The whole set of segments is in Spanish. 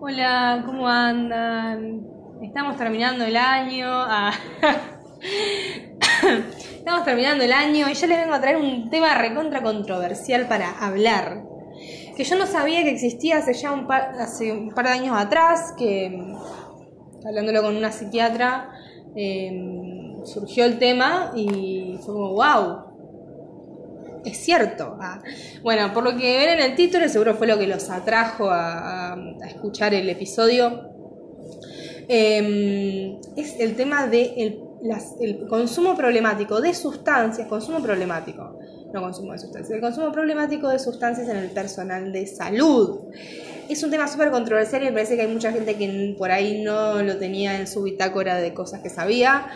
Hola, ¿cómo andan? Estamos terminando el año. ah. Estamos terminando el año y yo les vengo a traer un tema recontra controversial para hablar. Que yo no sabía que existía hace ya un par, hace un par de años atrás, que hablándolo con una psiquiatra, eh, surgió el tema y fue como, wow, es cierto. Ah, bueno, por lo que ven en el título, seguro fue lo que los atrajo a, escuchar el episodio. Eh, es el tema del consumo problemático de sustancias, consumo problemático, no consumo de sustancias, el consumo problemático de sustancias en el personal de salud. Es un tema súper controversial y me parece que hay mucha gente que por ahí no lo tenía en su bitácora de cosas que sabía.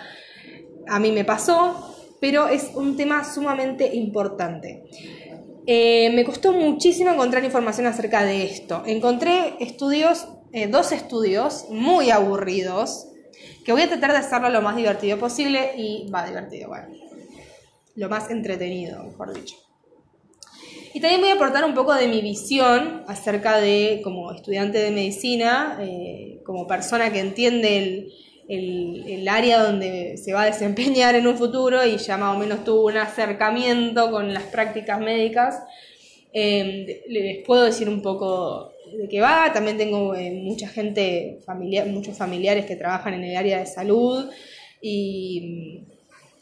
A mí me pasó, pero es un tema sumamente importante. Eh, me costó muchísimo encontrar información acerca de esto. Encontré estudios, eh, dos estudios muy aburridos, que voy a tratar de hacerlo lo más divertido posible y va divertido, bueno, lo más entretenido, mejor dicho. Y también voy a aportar un poco de mi visión acerca de, como estudiante de medicina, eh, como persona que entiende el, el- área donde se va a desempeñar en un futuro y ya más o menos tuvo un acercamiento con las prácticas médicas. Eh, les puedo decir un poco de qué va. También tengo eh, mucha gente, familiar, muchos familiares que trabajan en el área de salud y,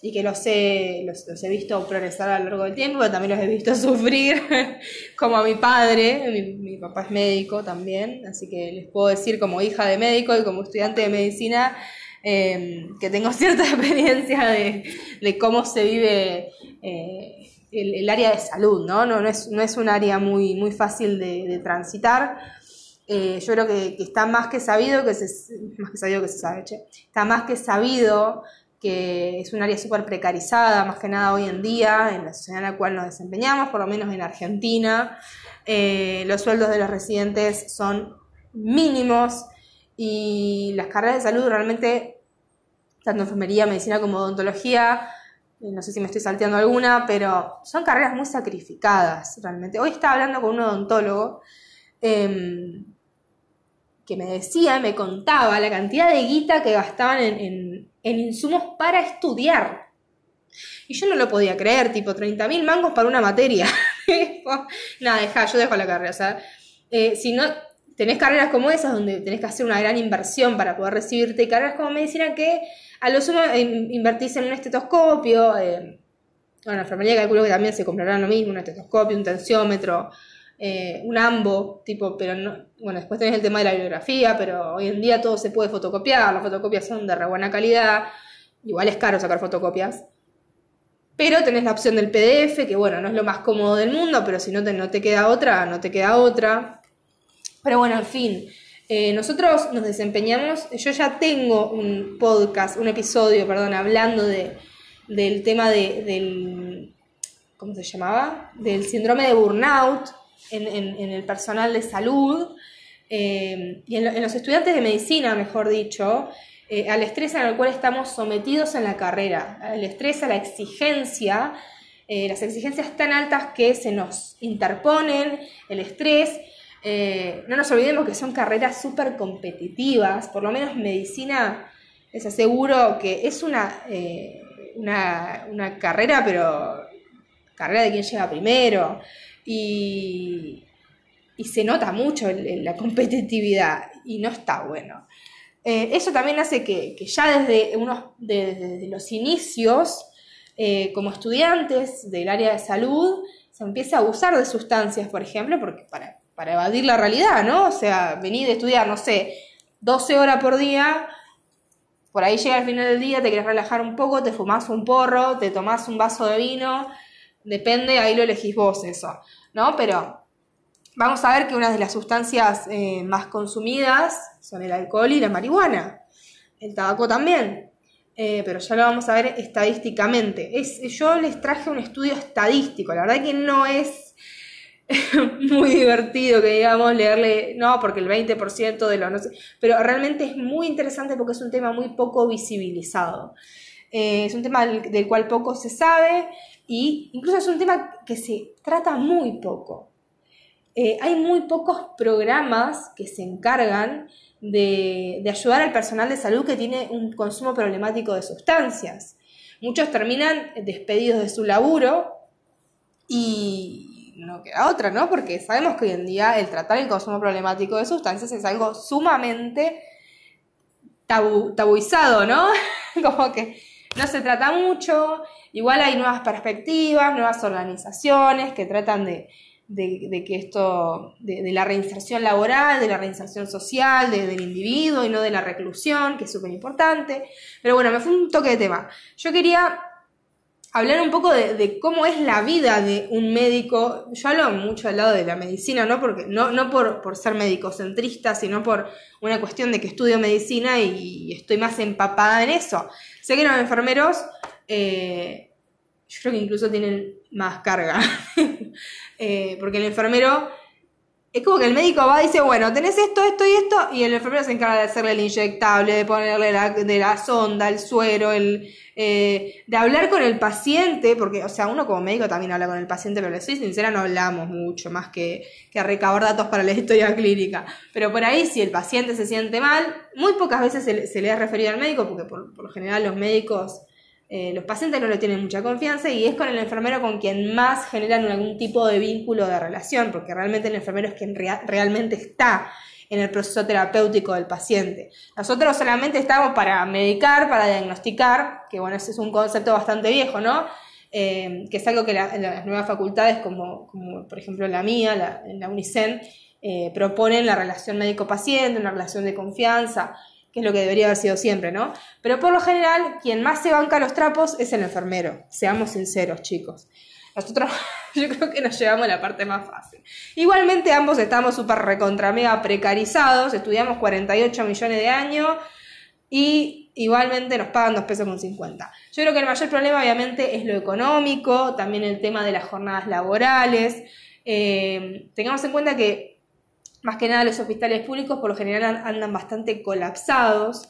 y que los he, los, los he visto progresar a lo largo del tiempo, pero también los he visto sufrir, como a mi padre, mi, mi papá es médico también, así que les puedo decir como hija de médico y como estudiante de medicina eh, que tengo cierta experiencia de, de cómo se vive eh, el, el área de salud, ¿no? No, no, es, no es un área muy, muy fácil de, de transitar. Eh, yo creo que, que está más que sabido que se, más que sabido que se sabe, che. Está más que sabido que es un área súper precarizada, más que nada hoy en día, en la sociedad en la cual nos desempeñamos, por lo menos en Argentina. Eh, los sueldos de los residentes son mínimos y las carreras de salud realmente, tanto enfermería, medicina como odontología, eh, no sé si me estoy salteando alguna, pero son carreras muy sacrificadas realmente. Hoy estaba hablando con un odontólogo eh, que me decía, me contaba la cantidad de guita que gastaban en, en insumos para estudiar. Y yo no lo podía creer, tipo 30 mil mangos para una materia. Nada, deja, yo dejo la carrera. O sea, eh, si no tenés carreras como esas, donde tenés que hacer una gran inversión para poder recibirte, y carreras como medicina que a lo sumo eh, invertís en un estetoscopio, eh, bueno, enfermería calculo que también se comprarán lo mismo, un estetoscopio, un tensiómetro, eh, un ambo, tipo, pero no, bueno, después tenés el tema de la bibliografía, pero hoy en día todo se puede fotocopiar, las fotocopias son de re buena calidad, igual es caro sacar fotocopias, pero tenés la opción del PDF, que bueno, no es lo más cómodo del mundo, pero si no te, no te queda otra, no te queda otra. Pero bueno, en fin, eh, nosotros nos desempeñamos, yo ya tengo un podcast, un episodio, perdón, hablando de, del tema de, del, ¿cómo se llamaba? Del síndrome de burnout en, en, el personal de salud eh, y en, lo- en los estudiantes de medicina, mejor dicho, eh, al estrés al cual estamos sometidos en la carrera, al estrés, a la exigencia, eh, las exigencias tan altas que se nos interponen, el estrés. no nos olvidemos que son carreras súper competitivas, por lo menos medicina, les aseguro que es una, una, una carrera, pero carrera de quien llega primero. Y, y se nota mucho el- el- la competitividad y no está bueno. Eh, eso también hace que, que ya desde, unos, de- desde los inicios, eh, como estudiantes del área de salud, se empiece a abusar de sustancias, por ejemplo, porque para, para evadir la realidad, ¿no? O sea, venir de estudiar, no sé, 12 horas por día, por ahí llega al final del día, te quieres relajar un poco, te fumás un porro, te tomás un vaso de vino, depende, ahí lo elegís vos eso, ¿no? Pero vamos a ver que una de las sustancias eh, más consumidas son el alcohol y la marihuana. El tabaco también. Eh, pero ya lo vamos a ver estadísticamente. Es, yo les traje un estudio estadístico. La verdad que no es muy divertido que digamos leerle, no, porque el 20% de los no sé, pero realmente es muy interesante porque es un tema muy poco visibilizado. Eh, es un tema del, del cual poco se sabe y incluso es un tema que se trata muy poco. eh, hay muy pocos programas que se encargan de, ayudar al personal de salud que tiene un consumo problemático de sustancias. Muchos terminan despedidos de su laburo y no queda otra, ¿no? Porque sabemos que hoy en día el tratar el consumo problemático de sustancias es algo sumamente tabuizado, ¿no? Como que no se trata mucho, igual hay nuevas perspectivas, nuevas organizaciones que tratan de, de, que esto, de, la reinserción laboral, de la reinserción social del individuo y no de la reclusión, que es súper importante. Pero bueno, me fue un toque de tema. Yo quería hablar un poco de, cómo es la vida de un médico. Yo hablo mucho al lado de la medicina, ¿no? Porque, no, no por, por ser médico-centrista, sino por una cuestión de que estudio medicina y, estoy más empapada en eso. Sé que los enfermeros, eh, yo creo que incluso tienen más carga. Eh, porque el enfermero es como que el médico va y dice, bueno, tenés esto, esto y esto, y el enfermero se encarga de hacerle el inyectable, de ponerle la, de la sonda, el suero, el, eh, de hablar con el paciente, porque, o sea, uno como médico también habla con el paciente, pero le soy sincera, no hablamos mucho, más que, que recabar datos para la historia clínica. Pero por ahí, si el paciente se siente mal, muy pocas veces se, le ha referido al médico, porque por, por lo general los médicos eh, los pacientes no le tienen mucha confianza y es con el enfermero con quien más generan algún tipo de vínculo de relación, porque realmente el enfermero es quien realmente está en el proceso terapéutico del paciente. Nosotros solamente estamos para medicar, para diagnosticar, que bueno, ese es un concepto bastante viejo, ¿no? Eh, que es algo que las nuevas facultades, como, como, por ejemplo la mía, la, la UNICEN, eh, proponen la relación médico-paciente, una relación de confianza, que es lo que debería haber sido siempre, ¿no? Pero por lo general, quien más se banca los trapos es el enfermero, seamos sinceros, chicos. Nosotros, yo creo que nos llevamos la parte más fácil. Igualmente, ambos estamos súper recontra mega precarizados, estudiamos 48 millones de años y igualmente nos pagan 2 pesos con 50. Yo creo que el mayor problema, obviamente, es lo económico, también el tema de las jornadas laborales. Eh, tengamos en cuenta que más que nada los hospitales públicos por lo general andan bastante colapsados.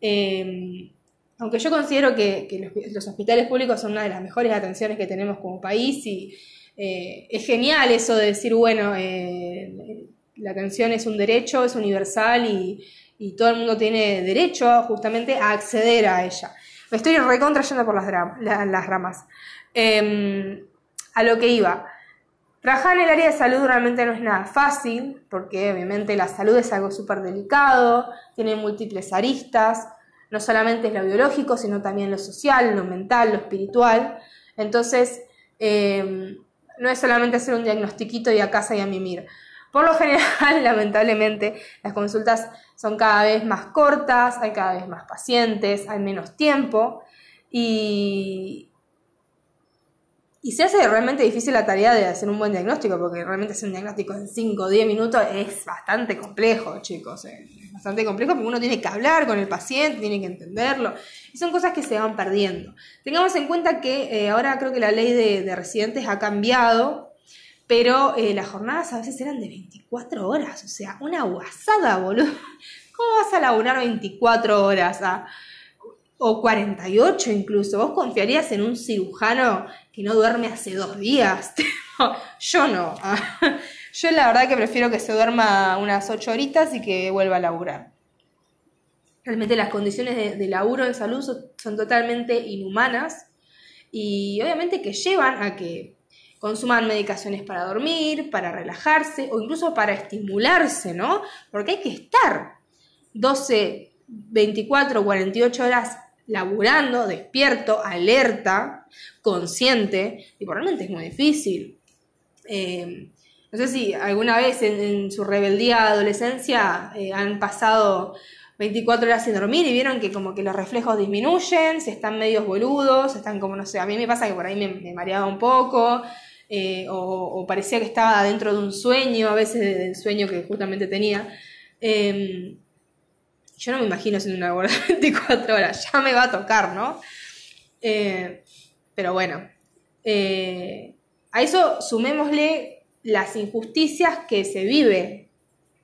Eh, aunque yo considero que, los, hospitales públicos son una de las mejores atenciones que tenemos como país y eh, es genial eso de decir, bueno, eh, la atención es un derecho, es universal y, todo el mundo tiene derecho justamente a acceder a ella. Me estoy recontrayendo por las, las ramas. a lo que iba. Trabajar en el área de salud realmente no es nada fácil, porque obviamente la salud es algo súper delicado, tiene múltiples aristas, no solamente es lo biológico, sino también lo social, lo mental, lo espiritual. Entonces, em, no es solamente hacer un diagnostiquito y a casa y a mimir. Por lo general, lamentablemente, las consultas son cada vez más cortas, hay cada vez más pacientes, hay menos tiempo y, y se hace realmente difícil la tarea de hacer un buen diagnóstico, porque realmente hacer un diagnóstico en 5 o 10 minutos es bastante complejo, chicos. Eh, es bastante complejo porque uno tiene que hablar con el paciente, tiene que entenderlo. Y son cosas que se van perdiendo. Tengamos en cuenta que eh, ahora creo que la ley de, residentes ha cambiado, pero eh, las jornadas a veces eran de 24 horas. O sea, una guasada, boludo. ¿Cómo vas a laburar 24 horas? Ah? O 48 incluso. ¿Vos confiarías en un cirujano que no duerme hace dos días? Yo no. Yo la verdad que prefiero que se duerma unas 8 horitas y que vuelva a laburar. Realmente las condiciones de, laburo en salud son, totalmente inhumanas y obviamente que llevan a que consuman medicaciones para dormir, para relajarse o incluso para estimularse, ¿no? Porque hay que estar 12, 24, 48 horas laburando, despierto, alerta, consciente, y realmente es muy difícil. Eh, no sé si alguna vez en, su rebeldía adolescencia eh, han pasado 24 horas sin dormir y vieron que como que los reflejos disminuyen, se están medios boludos, están como, no sé, a mí me pasa que por ahí me, mareaba un poco, eh, o, parecía que estaba dentro de un sueño, a veces del sueño que justamente tenía. Yo no me imagino haciendo una guardia 24 horas, ya me va a tocar, ¿no? Eh, pero bueno, eh, a eso sumémosle las injusticias que se vive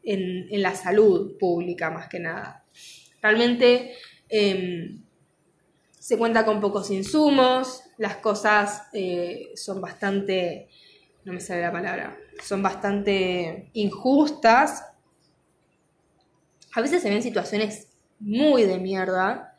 en, la salud pública, más que nada. Realmente em, se cuenta con pocos insumos, las cosas eh, son bastante, no me sale la palabra, son bastante injustas. A veces se ven situaciones muy de mierda,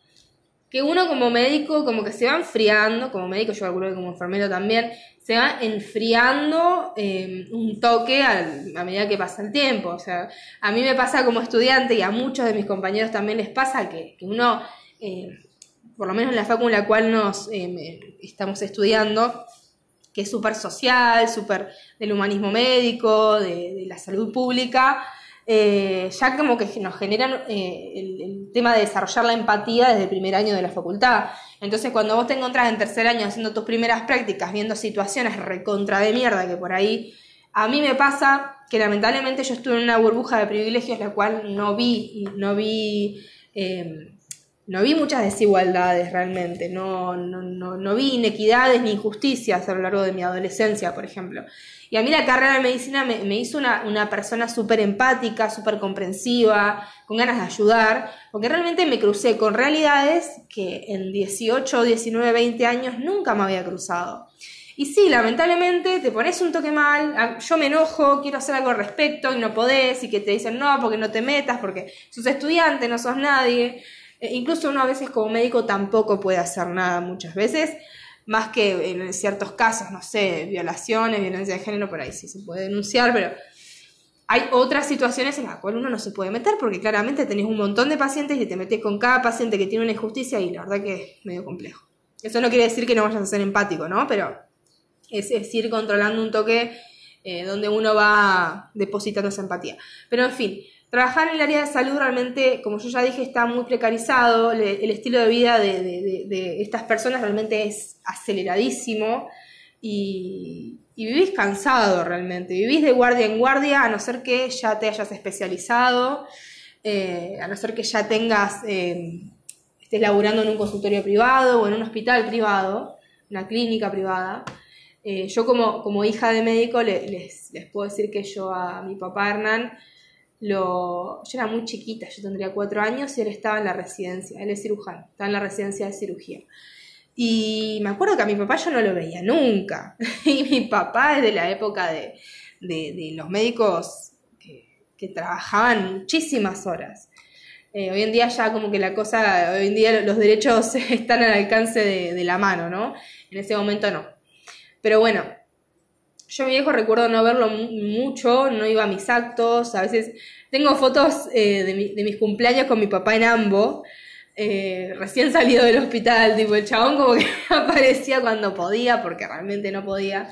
que uno como médico como que se va enfriando, como médico yo calculo que como enfermero también, se va enfriando eh, un toque a, medida que pasa el tiempo. O sea, a mí me pasa como estudiante y a muchos de mis compañeros también les pasa que, uno, eh, por lo menos en la facultad en la cual nos eh, estamos estudiando, que es súper social, súper del humanismo médico, de la salud pública, eh, ya como que nos generan eh, el, tema de desarrollar la empatía desde el primer año de la facultad. Entonces, cuando vos te encontrás en tercer año haciendo tus primeras prácticas, viendo situaciones recontra de mierda, que por ahí a mí me pasa que lamentablemente yo estuve en una burbuja de privilegios la cual no vi, no vi eh, no vi muchas desigualdades realmente, no, no, no, vi inequidades ni injusticias a lo largo de mi adolescencia, por ejemplo. Y a mí la carrera de medicina me, hizo una, una persona súper empática, súper comprensiva, con ganas de ayudar, porque realmente me crucé con realidades que en 18, 19, 20 años nunca me había cruzado. Y sí, lamentablemente te pones un toque mal, yo me enojo, quiero hacer algo al respecto y no podés, y que te dicen no, porque no te metas, porque sos estudiante, no sos nadie. Eh, incluso uno a veces como médico tampoco puede hacer nada muchas veces, más que en ciertos casos, no sé, violaciones, violencia de género, por ahí sí se puede denunciar, pero hay otras situaciones en las cuales uno no se puede meter porque claramente tenés un montón de pacientes y te metes con cada paciente que tiene una injusticia y la verdad que es medio complejo. Eso no quiere decir que no vayas a ser empático, ¿no? Pero es, ir controlando un toque eh, donde uno va depositando esa empatía. Pero en fin, Trabajar en el área de salud realmente, como yo ya dije, está muy precarizado, el estilo de vida de, estas personas realmente es aceleradísimo. Y, vivís cansado realmente, vivís de guardia en guardia a no ser que ya te hayas especializado, eh, a no ser que ya tengas, eh, estés laburando en un consultorio privado o en un hospital privado, una clínica privada. Eh, yo como, como, hija de médico les, les puedo decir que yo a mi papá Hernán, lo, yo era muy chiquita, yo tendría cuatro años y él estaba en la residencia, él es cirujano, estaba en la residencia de cirugía. Y me acuerdo que a mi papá yo no lo veía nunca. Y mi papá es de la época de, los médicos que, trabajaban muchísimas horas. Eh, hoy en día ya como que la cosa, hoy en día los derechos están al alcance de, de la mano, ¿no? En ese momento no. Pero bueno, yo mi viejo recuerdo no verlo mucho, no iba a mis actos, a veces tengo fotos eh, de, mis cumpleaños con mi papá en Ambo, eh, recién salido del hospital, tipo el chabón como que aparecía cuando podía, porque realmente no podía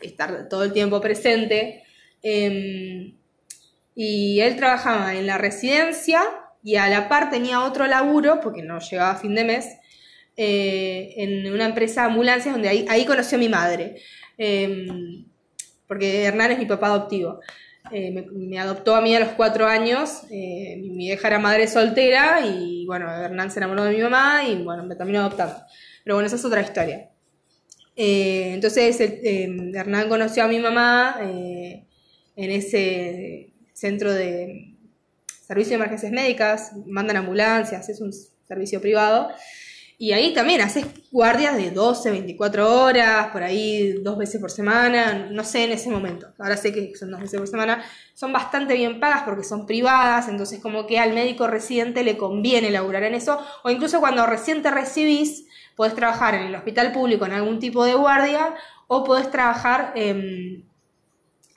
estar todo el tiempo presente. Em, y él trabajaba en la residencia y a la par tenía otro laburo, porque no llegaba a fin de mes, eh, en una empresa de ambulancias donde ahí, ahí conoció a mi madre. Em, porque Hernán es mi papá adoptivo. Eh, me, adoptó a mí a los cuatro años, eh, mi vieja era madre soltera y bueno, Hernán se enamoró de mi mamá y bueno, me terminó adoptando. Pero bueno, esa es otra historia. Eh, entonces Hernán conoció a mi mamá en ese centro de servicio de emergencias médicas, mandan ambulancias, es un servicio privado. Y ahí también haces guardias de 12, 24 horas, por ahí dos veces por semana, no sé en ese momento. Ahora sé que son dos veces por semana. Son bastante bien pagas porque son privadas, entonces como que al médico residente le conviene laburar en eso. O incluso cuando recién te recibís, podés trabajar en el hospital público en algún tipo de guardia o podés trabajar... en...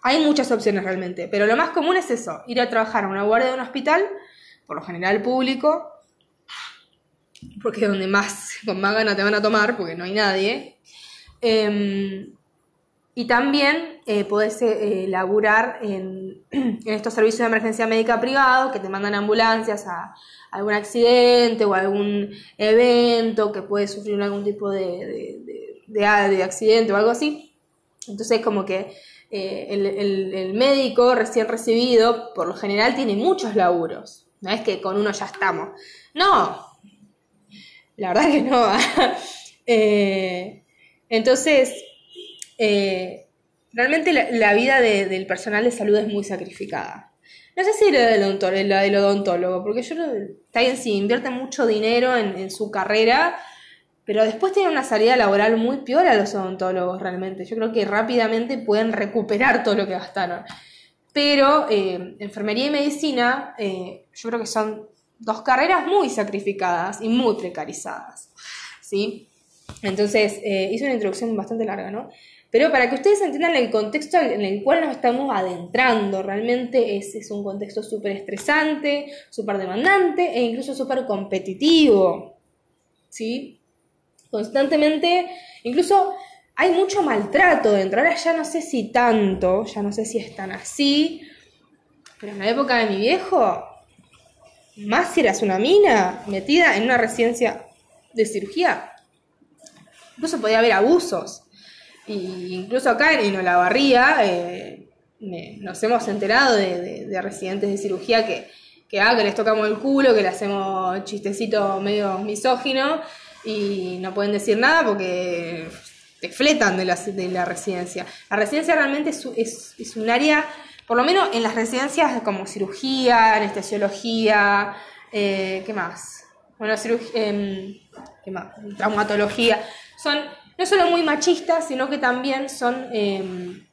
hay muchas opciones realmente, pero lo más común es eso, ir a trabajar a una guardia de un hospital, por lo general público, porque es donde más, con más ganas te van a tomar, porque no hay nadie. Em, y también eh, podés eh, laburar en, estos servicios de emergencia médica privados que te mandan ambulancias a, algún accidente o algún evento que puede sufrir algún tipo de, de, accidente o algo así. Entonces como que eh, el, médico recién recibido por lo general tiene muchos laburos. No es que con uno ya estamos. No, la verdad que no. Eh, entonces, eh, realmente la, vida del personal de salud es muy sacrificada. No sé si la del odontólogo, del odontólogo porque yo está bien, si invierte mucho dinero en, su carrera, pero después tienen una salida laboral muy peor a los odontólogos realmente. Yo creo que rápidamente pueden recuperar todo lo que gastaron. Pero eh, enfermería y medicina, eh, yo creo que son dos carreras muy sacrificadas y muy precarizadas. ¿sí? Entonces, eh, hice una introducción bastante larga, ¿no? Pero para que ustedes entiendan el contexto en el cual nos estamos adentrando, realmente es, es un contexto súper estresante, súper demandante e incluso súper competitivo. ¿Sí? Constantemente, incluso hay mucho maltrato dentro. Ahora ya no sé si tanto, ya no sé si es tan así, pero en la época de mi viejo, más si eras una mina metida en una residencia de cirugía, incluso podía haber abusos. Y incluso acá en Olavarría eh, nos hemos enterado de, residentes de cirugía que, que, ah, que les tocamos el culo, que le hacemos chistecito medio misógino y no pueden decir nada porque te fletan de la, de la residencia. La residencia realmente es, es, un área, por lo menos en las residencias como cirugía, anestesiología, eh, ¿qué más? Bueno, cirugía, em, ¿qué más? Traumatología. Son no solo muy machistas, sino que también son em,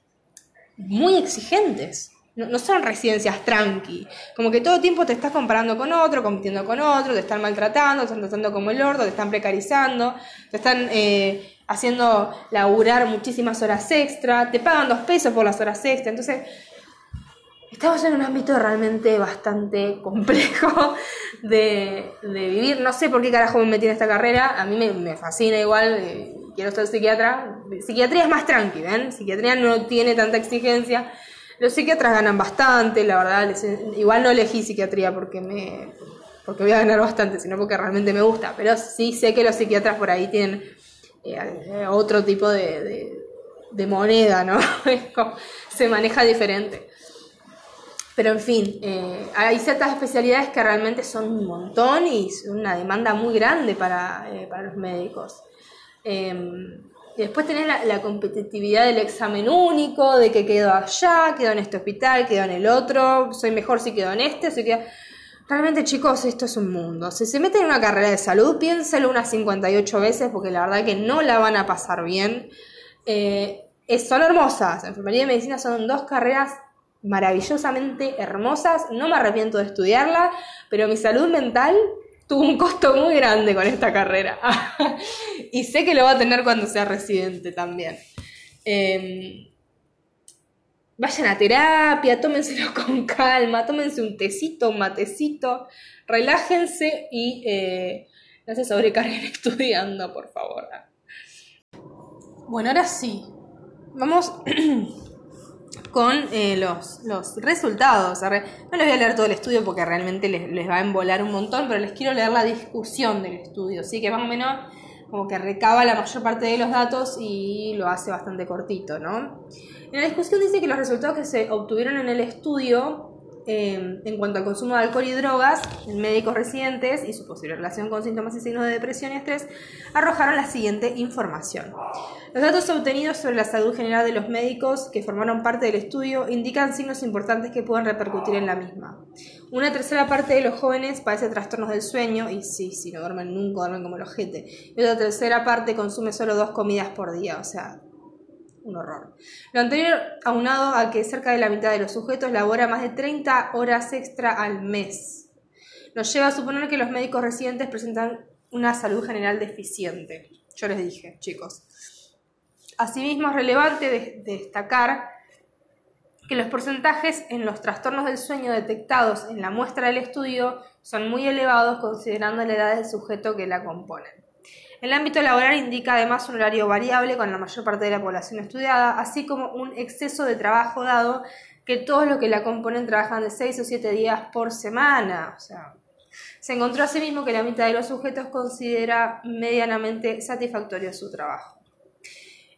muy exigentes. No, son residencias tranqui. Como que todo el tiempo te estás comparando con otro, compitiendo con otro, te están maltratando, te están tratando como el orto, te están precarizando, te están eh, haciendo laburar muchísimas horas extra, te pagan dos pesos por las horas extra. Entonces, estamos en un ámbito realmente bastante complejo de, vivir. No sé por qué carajo me metí en esta carrera, a mí me, fascina igual. Eh, quiero ser psiquiatra. Psiquiatría es más tranqui, ¿ven? Psiquiatría no tiene tanta exigencia. Los psiquiatras ganan bastante, la verdad. igual no elegí psiquiatría porque me porque voy a ganar bastante, sino porque realmente me gusta. Pero sí sé que los psiquiatras por ahí tienen eh, otro tipo de, de, moneda, ¿no? Se maneja diferente. Pero en fin, eh, hay ciertas especialidades que realmente son un montón y una demanda muy grande para, eh, para los médicos. Em, y después tenés la, competitividad del examen único, de que quedo allá, quedo en este hospital, quedo en el otro, soy mejor si quedo en este, si quedo... Realmente chicos, esto es un mundo. Si se meten en una carrera de salud, piénselo unas 58 veces porque la verdad que no la van a pasar bien. Eh, son hermosas. Enfermería y medicina son dos carreras maravillosamente hermosas. No me arrepiento de estudiarla, pero mi salud mental tuvo un costo muy grande con esta carrera. y sé que lo va a tener cuando sea residente también. Em, vayan a terapia, tómenselo con calma, tómense un tecito, un matecito, relájense y eh, no se sobrecarguen estudiando, por favor. Bueno, ahora sí, vamos con eh, los, los, resultados. No les voy a leer todo el estudio porque realmente les, va a embolar un montón, pero les quiero leer la discusión del estudio. Así que más o menos como que recaba la mayor parte de los datos y lo hace bastante cortito, ¿no? En la discusión dice que los resultados que se obtuvieron en el estudio Em, en cuanto al consumo de alcohol y drogas en médicos residentes y su posible relación con síntomas y signos de depresión y estrés, arrojaron la siguiente información. Los datos obtenidos sobre la salud general de los médicos que formaron parte del estudio indican signos importantes que pueden repercutir en la misma. Una tercera parte de los jóvenes padece trastornos del sueño, y sí, si no duermen nunca, duermen como el ojete. Y otra tercera parte consume solo dos comidas por día, o sea, un horror. Lo anterior aunado a que cerca de la mitad de los sujetos labora más de 30 horas extra al mes. Nos lleva a suponer que los médicos residentes presentan una salud general deficiente. Yo les dije, chicos. Asimismo, es relevante destacar que los porcentajes en los trastornos del sueño detectados en la muestra del estudio son muy elevados considerando la edad del sujeto que la componen. El ámbito laboral indica además un horario variable con la mayor parte de la población estudiada, así como un exceso de trabajo dado que todos los que la componen trabajan de 6 o 7 días por semana. O sea, se encontró asimismo que la mitad de los sujetos considera medianamente satisfactorio su trabajo.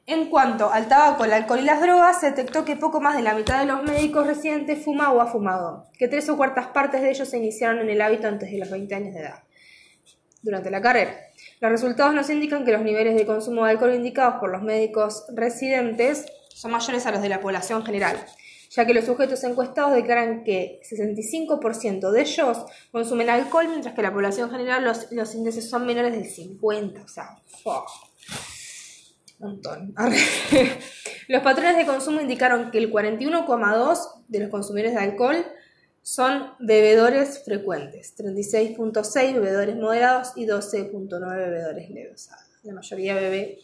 En cuanto al tabaco, el alcohol y las drogas, se detectó que poco más de la mitad de los médicos residentes fuma o ha fumado, que tres o cuartas partes de ellos se iniciaron en el hábito antes de los 20 años de edad, durante la carrera. Los resultados nos indican que los niveles de consumo de alcohol indicados por los médicos residentes son mayores a los de la población general, ya que los sujetos encuestados declaran que 65% de ellos consumen alcohol, mientras que la población general los, índices son menores del 50%, o sea, un montón. los patrones de consumo indicaron que el 41,2% de los consumidores de alcohol son bebedores frecuentes, 36.6 bebedores moderados y 12.9 bebedores leves. La mayoría bebe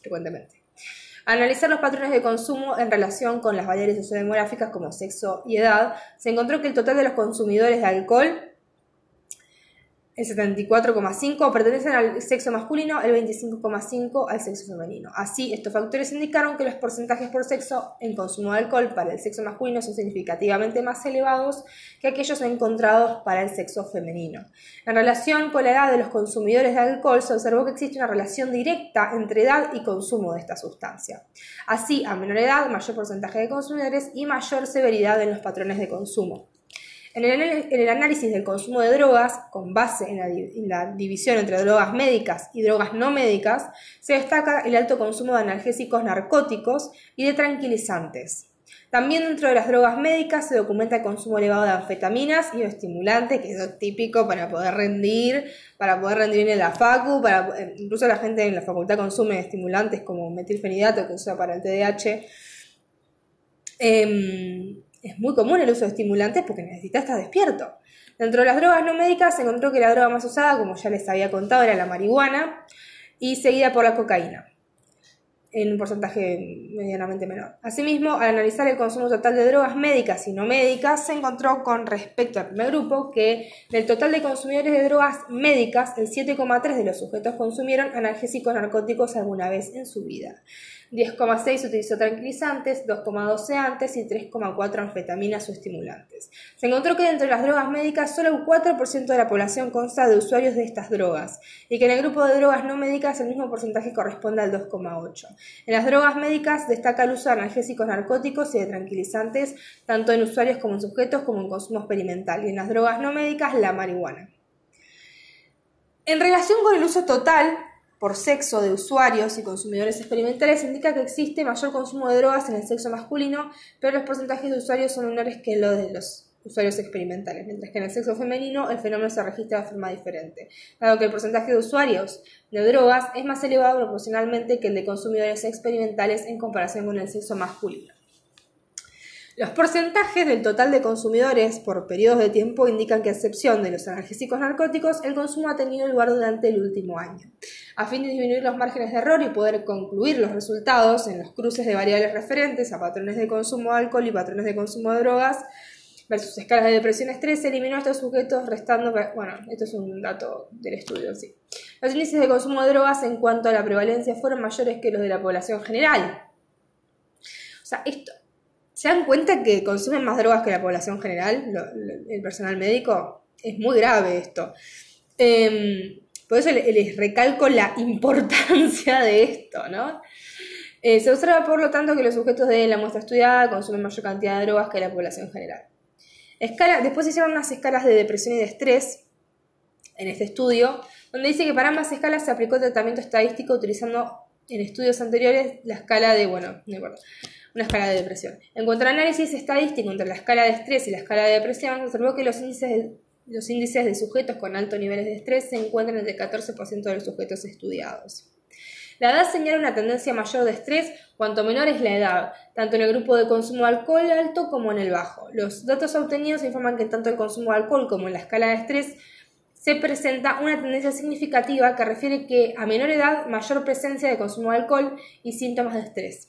frecuentemente. analizar los patrones de consumo en relación con las variables sociodemográficas como sexo y edad, se encontró que el total de los consumidores de alcohol el 74,5 pertenecen al sexo masculino, el 25,5 al sexo femenino. Así, estos factores indicaron que los porcentajes por sexo en consumo de alcohol para el sexo masculino son significativamente más elevados que aquellos encontrados para el sexo femenino. En relación con la edad de los consumidores de alcohol, se observó que existe una relación directa entre edad y consumo de esta sustancia. Así, a menor edad, mayor porcentaje de consumidores y mayor severidad en los patrones de consumo. En el, análisis del consumo de drogas, con base en la, división entre drogas médicas y drogas no médicas, se destaca el alto consumo de analgésicos narcóticos y de tranquilizantes. También dentro de las drogas médicas se documenta el consumo elevado de anfetaminas y estimulantes, que es típico para poder rendir, para poder rendir en la facu, para, eh, incluso la gente en la facultad consume estimulantes como metilfenidato que usa para el TDAH. Em, es muy común el uso de estimulantes porque necesitas estar despierto. Dentro de las drogas no médicas se encontró que la droga más usada, como ya les había contado, era la marihuana y seguida por la cocaína, en un porcentaje medianamente menor. Asimismo, al analizar el consumo total de drogas médicas y no médicas, se encontró con respecto al primer grupo que del total de consumidores de drogas médicas, el 7,3 de los sujetos consumieron analgésicos narcóticos alguna vez en su vida. 10,6 utilizó tranquilizantes, 2,12 antes y 3,4 anfetaminas o estimulantes. Se encontró que dentro de las drogas médicas solo un 4% de la población consta de usuarios de estas drogas y que en el grupo de drogas no médicas el mismo porcentaje corresponde al 2,8. En las drogas médicas destaca el uso de analgésicos narcóticos y de tranquilizantes tanto en usuarios como en sujetos como en consumo experimental y en las drogas no médicas la marihuana. En relación con el uso total, por sexo de usuarios y consumidores experimentales indica que existe mayor consumo de drogas en el sexo masculino, pero los porcentajes de usuarios son menores que los de los usuarios experimentales, mientras que en el sexo femenino el fenómeno se registra de forma diferente, dado que el porcentaje de usuarios de drogas es más elevado proporcionalmente que el de consumidores experimentales en comparación con el sexo masculino. Los porcentajes del total de consumidores por periodos de tiempo indican que, a excepción de los analgésicos narcóticos, el consumo ha tenido lugar durante el último año. A fin de disminuir los márgenes de error y poder concluir los resultados en los cruces de variables referentes a patrones de consumo de alcohol y patrones de consumo de drogas versus escalas de depresión estrés, se eliminó a estos sujetos restando, bueno, esto es un dato del estudio, sí. Los índices de consumo de drogas en cuanto a la prevalencia fueron mayores que los de la población general. O sea, esto, ¿Se dan cuenta que consumen más drogas que la población general, el personal médico? Es muy grave esto. Em, por eso les, recalco la importancia de esto, ¿no? Eh, se observa, por lo tanto, que los sujetos de la muestra estudiada consumen mayor cantidad de drogas que la población general. Escala, después hicieron unas escalas de depresión y de estrés en este estudio, donde dice que para ambas escalas se aplicó tratamiento estadístico utilizando en estudios anteriores la escala de, bueno, no importa, una escala de depresión. En cuanto al análisis estadístico entre la escala de estrés y la escala de depresión, se observó que los índices de, los índices de sujetos con altos niveles de estrés se encuentran entre el 14% de los sujetos estudiados. La edad señala una tendencia mayor de estrés cuanto menor es la edad, tanto en el grupo de consumo de alcohol alto como en el bajo. Los datos obtenidos informan que tanto el consumo de alcohol como en la escala de estrés se presenta una tendencia significativa que refiere que a menor edad mayor presencia de consumo de alcohol y síntomas de estrés.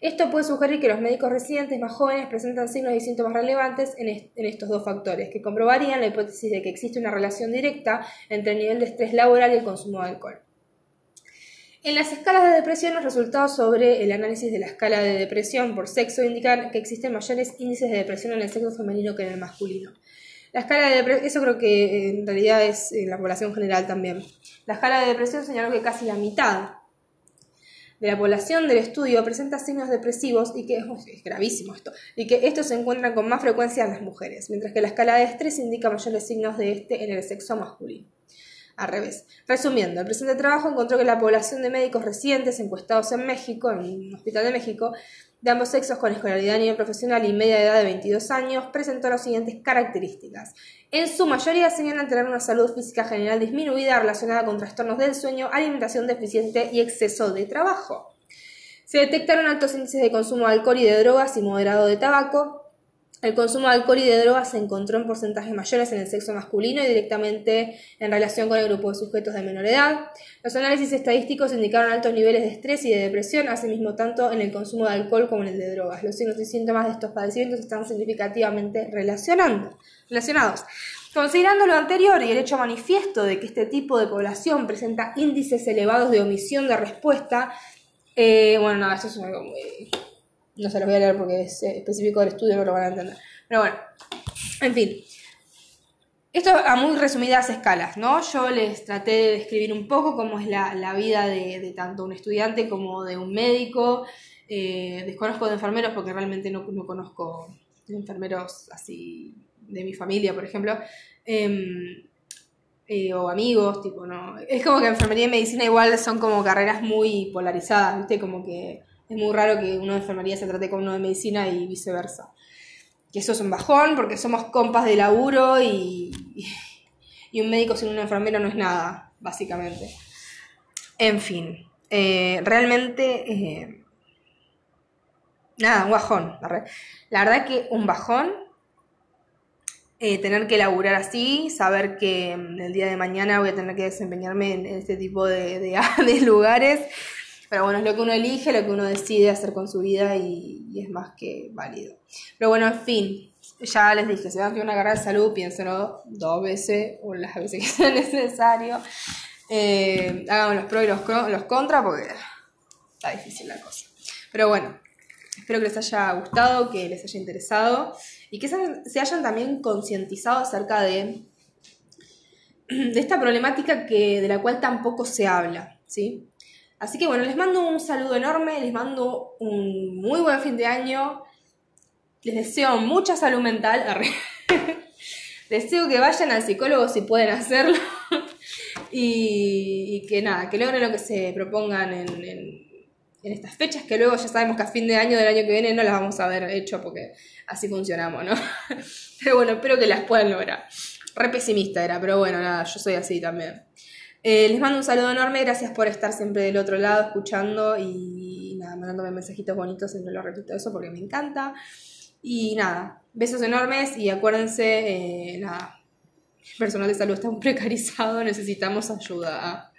Esto puede sugerir que los médicos residentes más jóvenes presentan signos y síntomas relevantes en, estos dos factores, que comprobarían la hipótesis de que existe una relación directa entre el nivel de estrés laboral y el consumo de alcohol. En las escalas de depresión, los resultados sobre el análisis de la escala de depresión por sexo indican que existen mayores índices de depresión en el sexo femenino que en el masculino. La escala de depresión, eso creo que en realidad es en la población general también. La escala de depresión señaló que casi la mitad de la población del estudio presenta signos depresivos y que es gravísimo esto, y que estos se encuentran con más frecuencia en las mujeres, mientras que la escala de estrés indica mayores signos de este en el sexo masculino. Al revés. Resumiendo, el presente trabajo encontró que la población de médicos residentes encuestados en México, en un hospital de México, de ambos sexos con escolaridad a nivel profesional y media edad de 22 años, presentó las siguientes características. En su mayoría señalan tener una salud física general disminuida relacionada con trastornos del sueño, alimentación deficiente y exceso de trabajo. Se detectaron altos índices de consumo de alcohol y de drogas y moderado de tabaco, el consumo de alcohol y de drogas se encontró en porcentajes mayores en el sexo masculino y directamente en relación con el grupo de sujetos de menor edad. Los análisis estadísticos indicaron altos niveles de estrés y de depresión, asimismo tanto en el consumo de alcohol como en el de drogas. Los signos y síntomas de estos padecimientos están significativamente relacionados. Considerando lo anterior y el hecho manifiesto de que este tipo de población presenta índices elevados de omisión de respuesta, eh, bueno, no, esto es algo muy no se los voy a leer porque es eh, específico del estudio, no lo van a entender. Pero bueno, en fin. Esto a muy resumidas escalas, ¿no? Yo les traté de describir un poco cómo es la, vida de, tanto un estudiante como de un médico. Eh, desconozco de enfermeros porque realmente no, conozco enfermeros así de mi familia, por ejemplo. Em, eh, o amigos, tipo, no. Es como que enfermería y medicina igual son como carreras muy polarizadas, ¿viste? Como que es muy raro que uno de enfermería se trate con uno de medicina y viceversa. Que eso es un bajón porque somos compas de laburo y, y un médico sin un enfermero no es nada, básicamente. En fin, eh, realmente... Eh, nada, un bajón. La, verdad que un bajón eh, tener que laburar así, saber que el día de mañana voy a tener que desempeñarme en, este tipo de, de, lugares, pero bueno, es lo que uno elige, lo que uno decide hacer con su vida y, es más que válido. Pero bueno, en fin, ya les dije, si van a una carrera de salud, piénsenlo dos veces o las veces que sea necesario. Eh, hagan los pros y los, los contras porque está difícil la cosa. Pero bueno, espero que les haya gustado, que les haya interesado y que se hayan también concientizado acerca de, de esta problemática que, de la cual tampoco se habla, ¿sí? Así que bueno, les mando un saludo enorme, les mando un muy buen fin de año, les deseo mucha salud mental, deseo que vayan al psicólogo si pueden hacerlo y, que nada, que logren lo que se propongan en, en, estas fechas, que luego ya sabemos que a fin de año del año que viene no las vamos a haber hecho porque así funcionamos, ¿no? Pero bueno, espero que las puedan lograr. Re pesimista era, pero bueno, nada, yo soy así también. Eh, les mando un saludo enorme, gracias por estar siempre del otro lado escuchando y nada, mandándome mensajitos bonitos, siempre lo repito eso porque me encanta. Y nada, besos enormes y acuérdense, eh, nada, el personal de salud está muy precarizado, necesitamos ayuda.